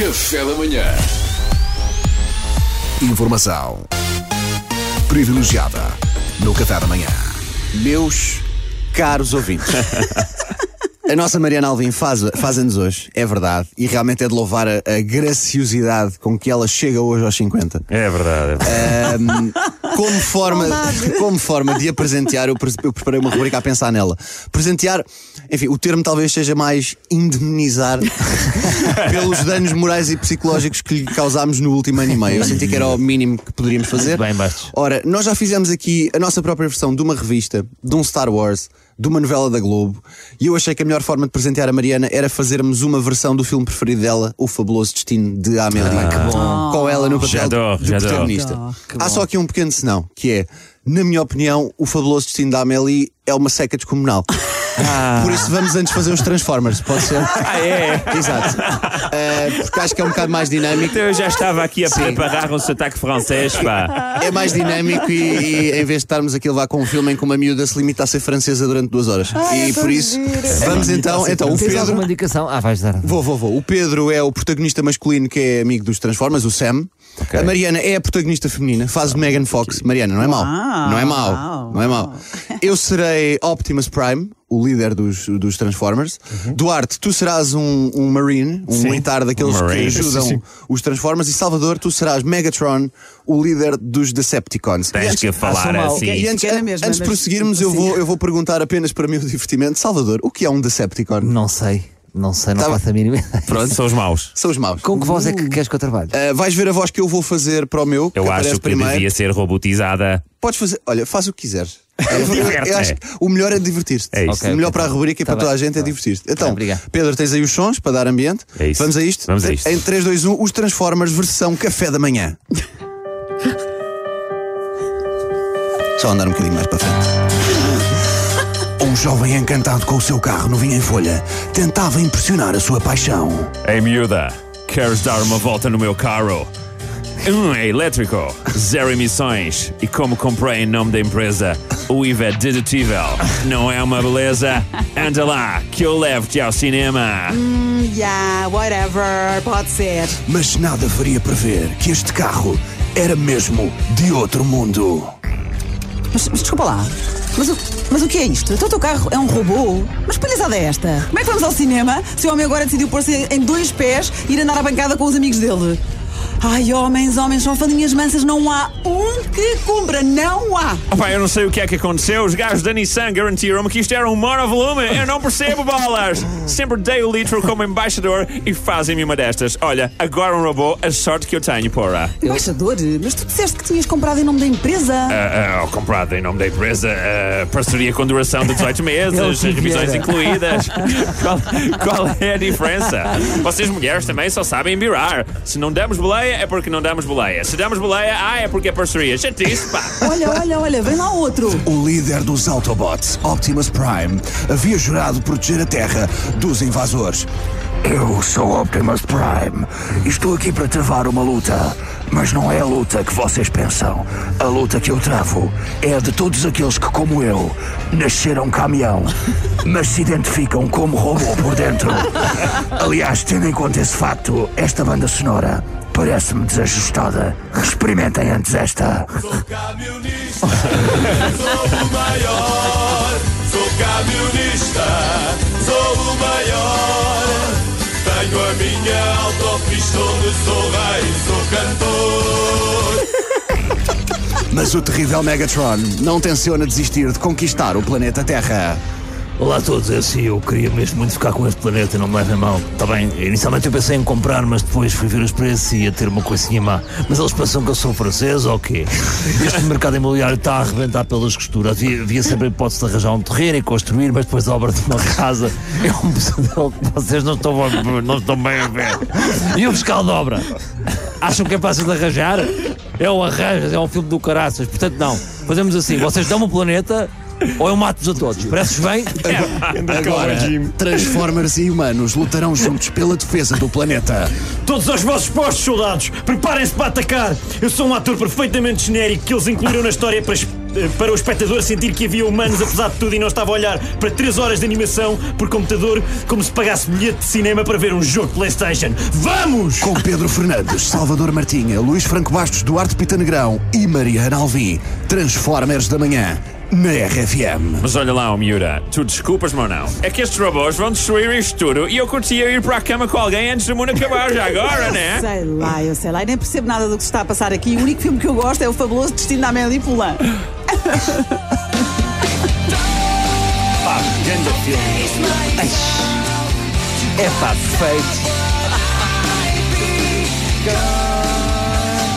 Café da manhã. Informação privilegiada no Café da Manhã. Meus caros ouvintes. A nossa Mariana Alvim faz, faz anos hoje, é verdade, e realmente é de louvar a, a graciosidade com que ela chega hoje aos 50. É verdade. é verdade. Como forma, como forma de a presentear, eu, pre- eu preparei uma rubrica a pensar nela. Presentear, enfim, o termo talvez seja mais indemnizar pelos danos morais e psicológicos que lhe causámos no último ano e meio. Eu senti que era o mínimo que poderíamos fazer. Bem, Bastos. Ora, nós já fizemos aqui a nossa própria versão de uma revista, de um Star Wars, de uma novela da Globo, e eu achei que a melhor forma de presentear a Mariana era fazermos uma versão do filme preferido dela, O Fabuloso Destino de Amélie. que bom. Com ela no papel Já adoro, de protagonista. Há só aqui um pequeno senão, que é, na minha opinião, O Fabuloso Destino da Amélie é uma seca descomunal. Por isso vamos antes fazer uns Transformers, pode ser? Ah, é? Exato. Eh, porque acho que é um bocado mais dinâmico. Então eu já estava aqui a preparar um sotaque francês, pá. É mais dinâmico e, e em vez de estarmos aqui a levar com um filme em que uma miúda se limita a ser francesa durante duas horas. e por isso, vamos então. Então, o Tens alguma Pedro. indicação? Ah, vais dar. Vou, vou, vou. O Pedro é o protagonista masculino que é amigo dos Transformers, o Sam. A Mariana é a protagonista feminina, faz de Megan Fox. Mariana, não é mau. Não é mau. Não é mau. Eu serei Optimus Prime, o líder dos, dos Transformers. Duarte, tu serás um, um Marine, um militar daqueles que ajudam Sim, sim. os Transformers. E Salvador, tu serás Megatron, o líder dos Decepticons. Tens antes- que falar mal. assim. e antes, mesmo, antes de prosseguirmos, eu vou, eu vou perguntar apenas para o meu divertimento. Salvador, o que é um Decepticon? Não sei. Não sei, não Tá faço a mínima ideia. Pronto, são os maus. São os maus. Com que voz é que queres que eu trabalhe? Uh, vais ver a voz que eu vou fazer para o meu. Eu que acho que primeiro. devia ser robotizada. Podes fazer. Olha, faz o que quiseres. Eu, acho é. que o melhor é divertir-te. É isso. O Ok, melhor ok, para a tá rubrica e Tá para toda a bem, gente tá é bem. divertir-te. Então, Tá, obrigado. Pedro, tens aí os sons para dar ambiente. É isso. Vamos a isto? Vamos a isto. Em 3, 2, 1, os Transformers versão café da manhã. Só andar um bocadinho mais para frente. Um jovem encantado com o seu carro novinho em folha tentava impressionar a sua paixão. Ei, miúda, queres dar uma volta no meu carro? Um é elétrico, zero emissões. E como comprei em nome da empresa, o IVA é dedutível. Não é uma beleza? Anda lá, que eu levo-te ao cinema. Yeah, whatever, pode ser. Mas nada faria prever que este carro era mesmo de outro mundo. Mas, mas desculpa lá. Mas o, mas o que é isto? Então o teu carro é um robô? Mas palhaçada é esta? Como é que vamos ao cinema se o homem agora decidiu pôr-se em dois pés e ir andar à bancada com os amigos dele? Ai, homens, homens, são fadinhas mansas, não há um que cumpra, não há! Opa, eu não sei o que é que aconteceu. Os gajos da Nissan garantiram-me que isto era um monovolume. Eu não percebo bolas. Sempre dei o litro como embaixador e fazem-me uma destas. Olha, agora um robô, a sorte que eu tenho, porra. Embaixador, mas tu disseste que tinhas comprado em nome da empresa. Ah, ah, comprado em nome da empresa, ah, parceria com duração de 18 meses, revisões incluídas. qual, qual é a diferença? Vocês mulheres também só sabem virar. Se não damos boleia, é porque não damos boleia. Se damos boleia, ah, é porque é parceria. Chatice, pá. Olha, olha, olha, vem lá outro. O líder dos Autobots, Optimus Prime, havia jurado proteger a Terra dos invasores. Eu sou Optimus Prime e estou aqui para travar uma luta. Mas não é a luta que vocês pensam. A luta que eu travo é a de todos aqueles que, como eu, nasceram caminhão, mas se identificam como robô por dentro. Aliás, tendo em conta esse facto, esta banda sonora parece-me desajustada. Experimentem antes esta. Sou camionista, sou o maior. Sou camionista, sou o maior. Tenho a minha autopista onde sou rei, sou cantor. Mas o terrível Megatron não tenciona desistir de conquistar o planeta Terra. Olá a todos, é assim, eu queria mesmo muito ficar com este planeta, não me levem mal. Está bem, inicialmente eu pensei em comprar, mas depois fui ver os preços e ia ter uma coisinha má. Mas eles pensam que eu sou francês ou quê? Este mercado imobiliário está a arrebentar pelas costuras. Havia, havia sempre a hipótese de arranjar um terreno e construir, mas depois a obra de uma casa é um pesadelo que vocês não estão, não estão bem a ver. E o fiscal de obra? Acham que é fácil de arranjar? É um arranjo, é um filme do caraças. Portanto, não. Fazemos assim: vocês dão-me o planeta ou eu mato-vos a todos. Parece-vos bem? Agora, Transformers e humanos lutarão juntos pela defesa do planeta. Todos aos vossos postos, soldados! Preparem-se para atacar! Eu sou um ator perfeitamente genérico que eles incluíram na história para, eh, para o espectador sentir que havia humanos apesar de tudo e não estava a olhar para 3 horas de animação por computador como se pagasse bilhete de cinema para ver um jogo de Playstation. Vamos! Com Pedro Fernandes, Salvador Martinha, Luís Franco Bastos, Duarte Pita Negrão e Mariana Alvim. Transformers da Manhã, na RFM. Mas olha lá, Miura, tu desculpas-me ou não? É que estes robôs vão destruir isto tudo e eu curtia ir para a cama com alguém antes do mundo acabar, já agora, né? Sei lá, eu sei lá, e nem percebo nada do que se está a passar aqui. O único filme que eu gosto é o fabuloso Destino da Amélie Poulain. Pá, grande filme. É pá, perfeito.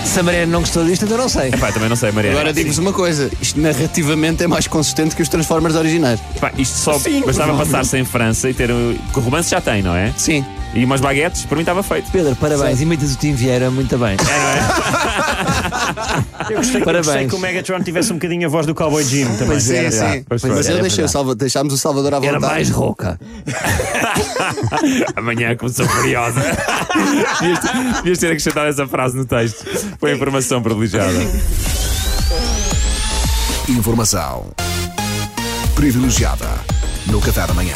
Se a Mariana não gostou disto, então não sei. Pá, também não sei, Mariana. Agora digo-vos uma coisa: isto narrativamente é mais consistente que os Transformers originais. Pá, isto só bastava passar-se em França e ter. o- que o romance já tem, não é? Sim. E umas baguetes, para mim estava feito. Pedro, parabéns. Imitas o Tim Vieira muito bem. Eu gostei, eu Parabéns. gostei que o Megatron tivesse um bocadinho a voz do Cowboy Jim também. Pois é, sim, é. sim. Pois Mas eu era deixei o. Salva- deixámos o Salvador à Era vontade. mais rouca. Amanhã começou furiosa. devias, ter- acrescentado essa frase no texto. Foi informação privilegiada. Informação privilegiada no Café da Manhã.